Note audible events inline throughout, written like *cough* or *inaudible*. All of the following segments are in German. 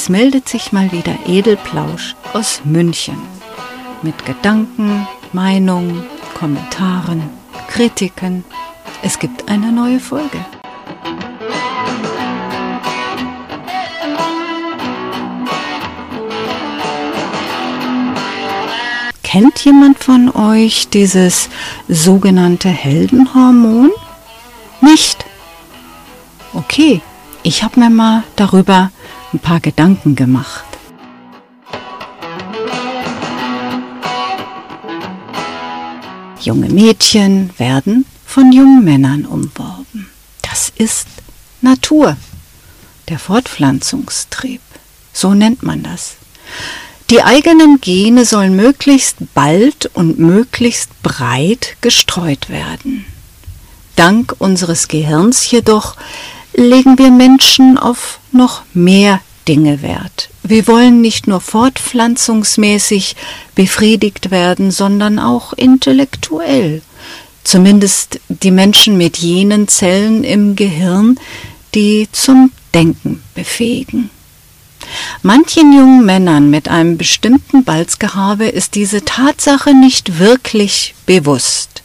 Es meldet sich mal wieder Edelplausch aus München mit Gedanken, Meinungen, Kommentaren, Kritiken. Es gibt eine neue Folge. Kennt jemand von euch dieses sogenannte Heldenhormon? Nicht? Okay, ich habe mir mal darüber ein paar Gedanken gemacht. Junge Mädchen werden von jungen Männern umworben. Das ist Natur, der Fortpflanzungstrieb. So nennt man das. Die eigenen Gene sollen möglichst bald und möglichst breit gestreut werden. Dank unseres Gehirns jedoch legen wir Menschen auf noch mehr Dinge Wert. Wir wollen nicht nur fortpflanzungsmäßig befriedigt werden, sondern auch intellektuell. Zumindest die Menschen mit jenen Zellen im Gehirn, die zum Denken befähigen. Manchen jungen Männern mit einem bestimmten Balzgehabe ist diese Tatsache nicht wirklich bewusst.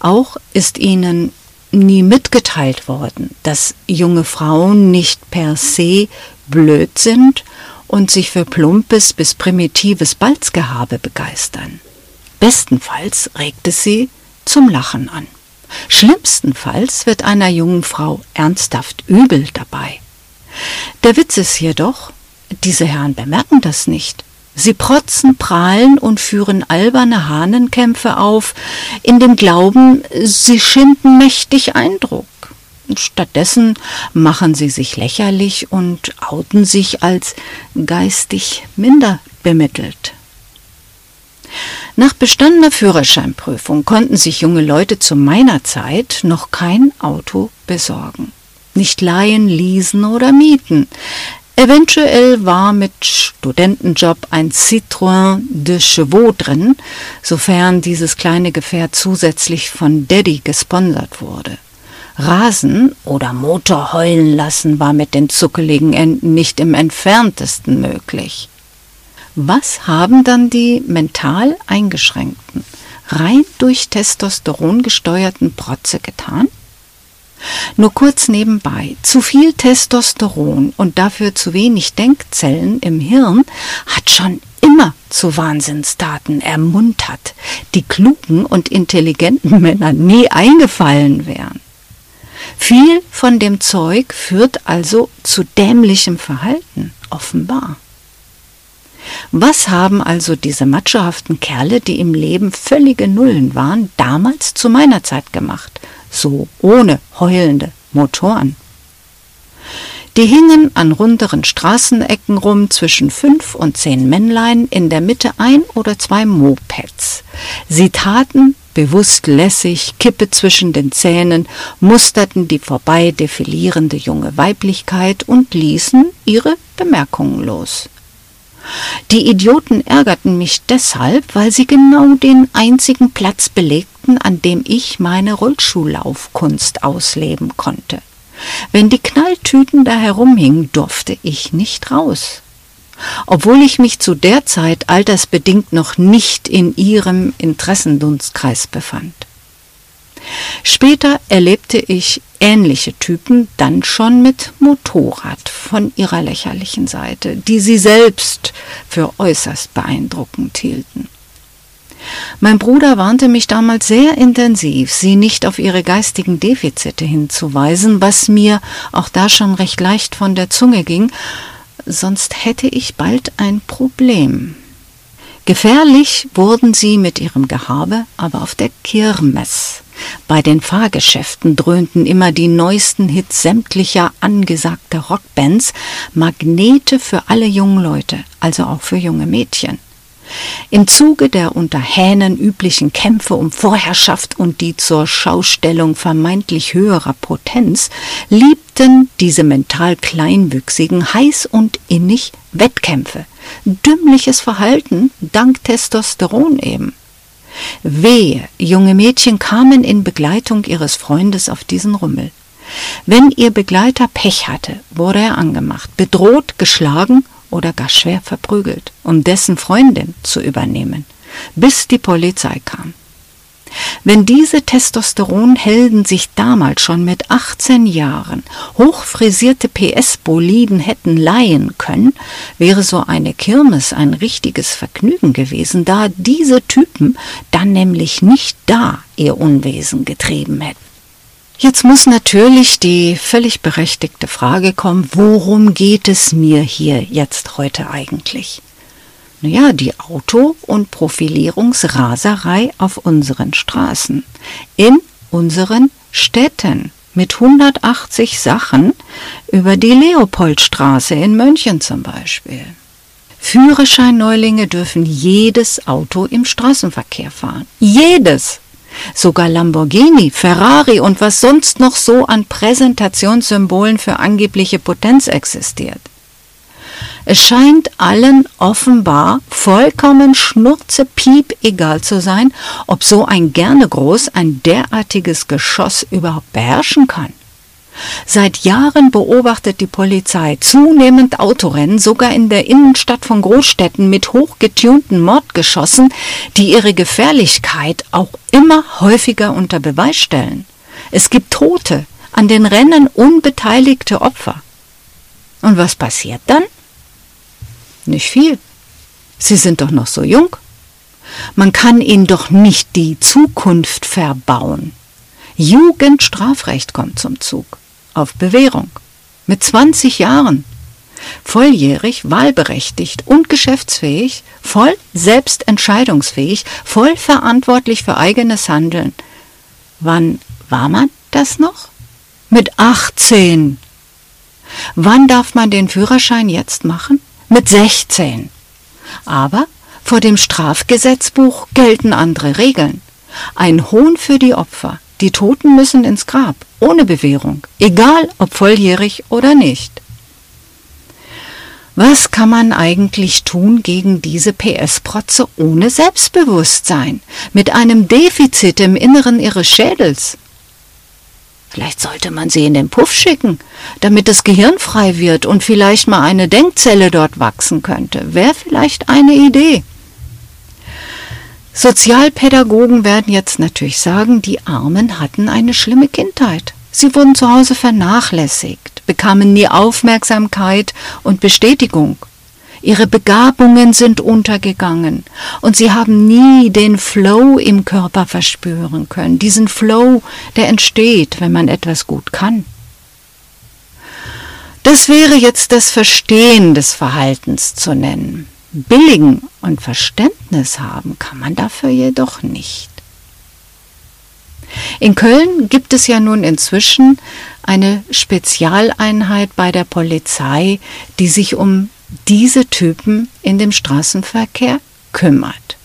Auch ist ihnen nie mitgeteilt worden, dass junge Frauen nicht per se blöd sind und sich für plumpes bis primitives Balzgehabe begeistern. Bestenfalls regt es sie zum Lachen an. Schlimmstenfalls wird einer jungen Frau ernsthaft übel dabei. Der Witz ist jedoch, diese Herren bemerken das nicht. Sie protzen, prahlen und führen alberne Hahnenkämpfe auf, in dem Glauben, sie schinden mächtig Eindruck. Stattdessen machen sie sich lächerlich und outen sich als geistig minder bemittelt. Nach bestandener Führerscheinprüfung konnten sich junge Leute zu meiner Zeit noch kein Auto besorgen. Nicht leihen, leasen oder mieten. Eventuell war mit Studentenjob ein Citroën de Chevaux drin, sofern dieses kleine Gefährt zusätzlich von Daddy gesponsert wurde. Rasen oder Motor heulen lassen war mit den zuckeligen Enden nicht im entferntesten möglich. Was haben dann die mental eingeschränkten, rein durch Testosteron gesteuerten Protze getan? Nur kurz nebenbei, zu viel Testosteron und dafür zu wenig Denkzellen im Hirn hat schon immer zu Wahnsinnstaten ermuntert, die klugen und intelligenten *laughs* Männer nie eingefallen wären. Viel von dem Zeug führt also zu dämlichem Verhalten, offenbar. Was haben also diese machohaften Kerle, die im Leben völlige Nullen waren, damals zu meiner Zeit gemacht? So ohne heulende Motoren. Die hingen an runderen Straßenecken rum zwischen fünf und zehn Männlein, in der Mitte ein oder zwei Mopeds. Sie taten bewusst lässig, Kippe zwischen den Zähnen, musterten die vorbei defilierende junge Weiblichkeit und ließen ihre Bemerkungen los. Die Idioten ärgerten mich deshalb, weil sie genau den einzigen Platz belegten, an dem ich meine Rollschuhlaufkunst ausleben konnte. Wenn die Knalltüten da herumhingen, durfte ich nicht raus obwohl ich mich zu der Zeit altersbedingt noch nicht in ihrem Interessendunstkreis befand. Später erlebte ich ähnliche Typen dann schon mit Motorrad von ihrer lächerlichen Seite, die sie selbst für äußerst beeindruckend hielten. Mein Bruder warnte mich damals sehr intensiv, sie nicht auf ihre geistigen Defizite hinzuweisen, was mir auch da schon recht leicht von der Zunge ging, sonst hätte ich bald ein Problem. Gefährlich wurden sie mit ihrem Gehabe aber auf der Kirmes. Bei den Fahrgeschäften dröhnten immer die neuesten Hits sämtlicher angesagter Rockbands, Magnete für alle jungen Leute, also auch für junge Mädchen. Im Zuge der unter Hähnen üblichen Kämpfe um Vorherrschaft und die zur Schaustellung vermeintlich höherer Potenz liebten diese mental Kleinwüchsigen heiß und innig Wettkämpfe. Dümmliches Verhalten dank Testosteron eben. Wehe, junge Mädchen kamen in Begleitung ihres Freundes auf diesen Rummel. Wenn ihr Begleiter Pech hatte, wurde er angemacht, bedroht, geschlagen oder gar schwer verprügelt, um dessen Freundin zu übernehmen, bis die Polizei kam. Wenn diese Testosteronhelden sich damals schon mit 18 Jahren hochfrisierte PS-Boliden hätten leihen können, wäre so eine Kirmes ein richtiges Vergnügen gewesen, da diese Typen dann nämlich nicht da ihr Unwesen getrieben hätten. Jetzt muss natürlich die völlig berechtigte Frage kommen, worum geht es mir hier jetzt heute eigentlich? Naja, die Auto- und Profilierungsraserei auf unseren Straßen, in unseren Städten mit 180 Sachen über die Leopoldstraße in München zum Beispiel. Führerscheinneulinge dürfen jedes Auto im Straßenverkehr fahren. Jedes! Sogar Lamborghini, Ferrari und was sonst noch so an Präsentationssymbolen für angebliche Potenz existiert. Es scheint allen offenbar vollkommen schnurzepiep egal zu sein, ob so ein gerne groß ein derartiges Geschoss überhaupt beherrschen kann. Seit Jahren beobachtet die Polizei zunehmend Autorennen, sogar in der Innenstadt von Großstädten mit hochgetunten Mordgeschossen, die ihre Gefährlichkeit auch immer häufiger unter Beweis stellen. Es gibt Tote, an den Rennen unbeteiligte Opfer. Und was passiert dann? Nicht viel. Sie sind doch noch so jung. Man kann ihnen doch nicht die Zukunft verbauen. Jugendstrafrecht kommt zum Zug. Auf Bewährung. Mit 20 Jahren. Volljährig, wahlberechtigt und geschäftsfähig, voll selbstentscheidungsfähig, voll verantwortlich für eigenes Handeln. Wann war man das noch? Mit 18. Wann darf man den Führerschein jetzt machen? Mit 16. Aber vor dem Strafgesetzbuch gelten andere Regeln. Ein Hohn für die Opfer. Die Toten müssen ins Grab, ohne Bewährung, egal ob volljährig oder nicht. Was kann man eigentlich tun gegen diese PS-Protze ohne Selbstbewusstsein, mit einem Defizit im Inneren ihres Schädels? Vielleicht sollte man sie in den Puff schicken, damit das Gehirn frei wird und vielleicht mal eine Denkzelle dort wachsen könnte. Wäre vielleicht eine Idee. Sozialpädagogen werden jetzt natürlich sagen, die Armen hatten eine schlimme Kindheit. Sie wurden zu Hause vernachlässigt, bekamen nie Aufmerksamkeit und Bestätigung. Ihre Begabungen sind untergegangen und sie haben nie den Flow im Körper verspüren können, diesen Flow, der entsteht, wenn man etwas gut kann. Das wäre jetzt das Verstehen des Verhaltens zu nennen. Billigen und Verständnis haben kann man dafür jedoch nicht. In Köln gibt es ja nun inzwischen eine Spezialeinheit bei der Polizei, die sich um diese Typen in dem Straßenverkehr kümmert.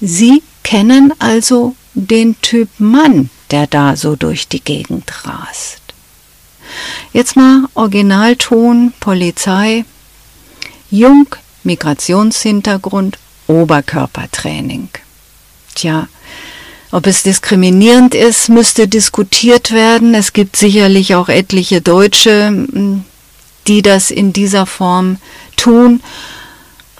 Sie kennen also den Typ Mann, der da so durch die Gegend rast. Jetzt mal Originalton, Polizei, Jung, Migrationshintergrund, Oberkörpertraining. Tja, ob es diskriminierend ist, müsste diskutiert werden. Es gibt sicherlich auch etliche Deutsche, die das in dieser Form tun.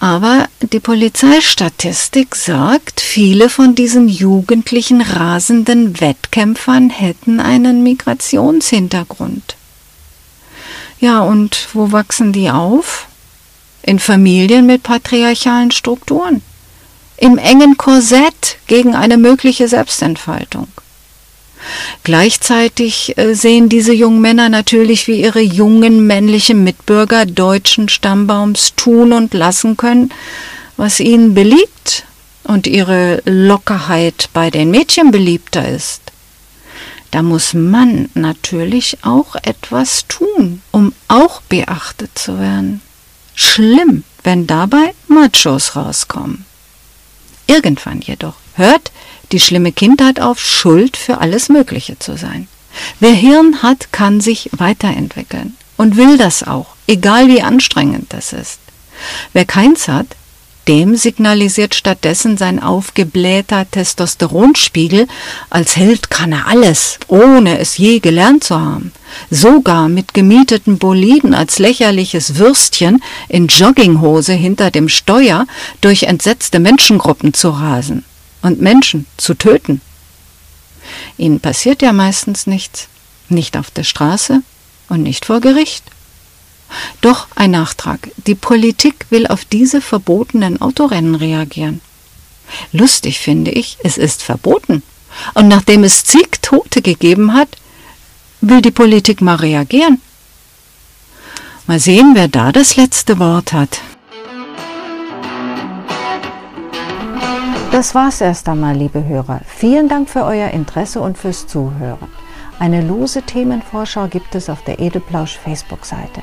Aber die Polizeistatistik sagt, viele von diesen jugendlichen rasenden Wettkämpfern hätten einen Migrationshintergrund. Ja, und wo wachsen die auf? In Familien mit patriarchalen Strukturen. Im engen Korsett gegen eine mögliche Selbstentfaltung. Gleichzeitig äh, sehen diese jungen Männer natürlich, wie ihre jungen männlichen Mitbürger deutschen Stammbaums tun und lassen können, was ihnen beliebt und ihre Lockerheit bei den Mädchen beliebter ist. Da muss man natürlich auch etwas tun, um auch beachtet zu werden. Schlimm, wenn dabei Machos rauskommen. Irgendwann jedoch hört die schlimme Kindheit auf, Schuld für alles Mögliche zu sein. Wer Hirn hat, kann sich weiterentwickeln und will das auch, egal wie anstrengend das ist. Wer keins hat, dem signalisiert stattdessen sein aufgeblähter Testosteronspiegel, als Held kann er alles, ohne es je gelernt zu haben. Sogar mit gemieteten Boliden als lächerliches Würstchen in Jogginghose hinter dem Steuer durch entsetzte Menschengruppen zu rasen und Menschen zu töten. Ihnen passiert ja meistens nichts, nicht auf der Straße und nicht vor Gericht. Doch ein Nachtrag. Die Politik will auf diese verbotenen Autorennen reagieren. Lustig finde ich, es ist verboten. Und nachdem es zig Tote gegeben hat, will die Politik mal reagieren. Mal sehen, wer da das letzte Wort hat. Das war's erst einmal, liebe Hörer. Vielen Dank für euer Interesse und fürs Zuhören. Eine lose Themenvorschau gibt es auf der Edelplausch Facebook-Seite.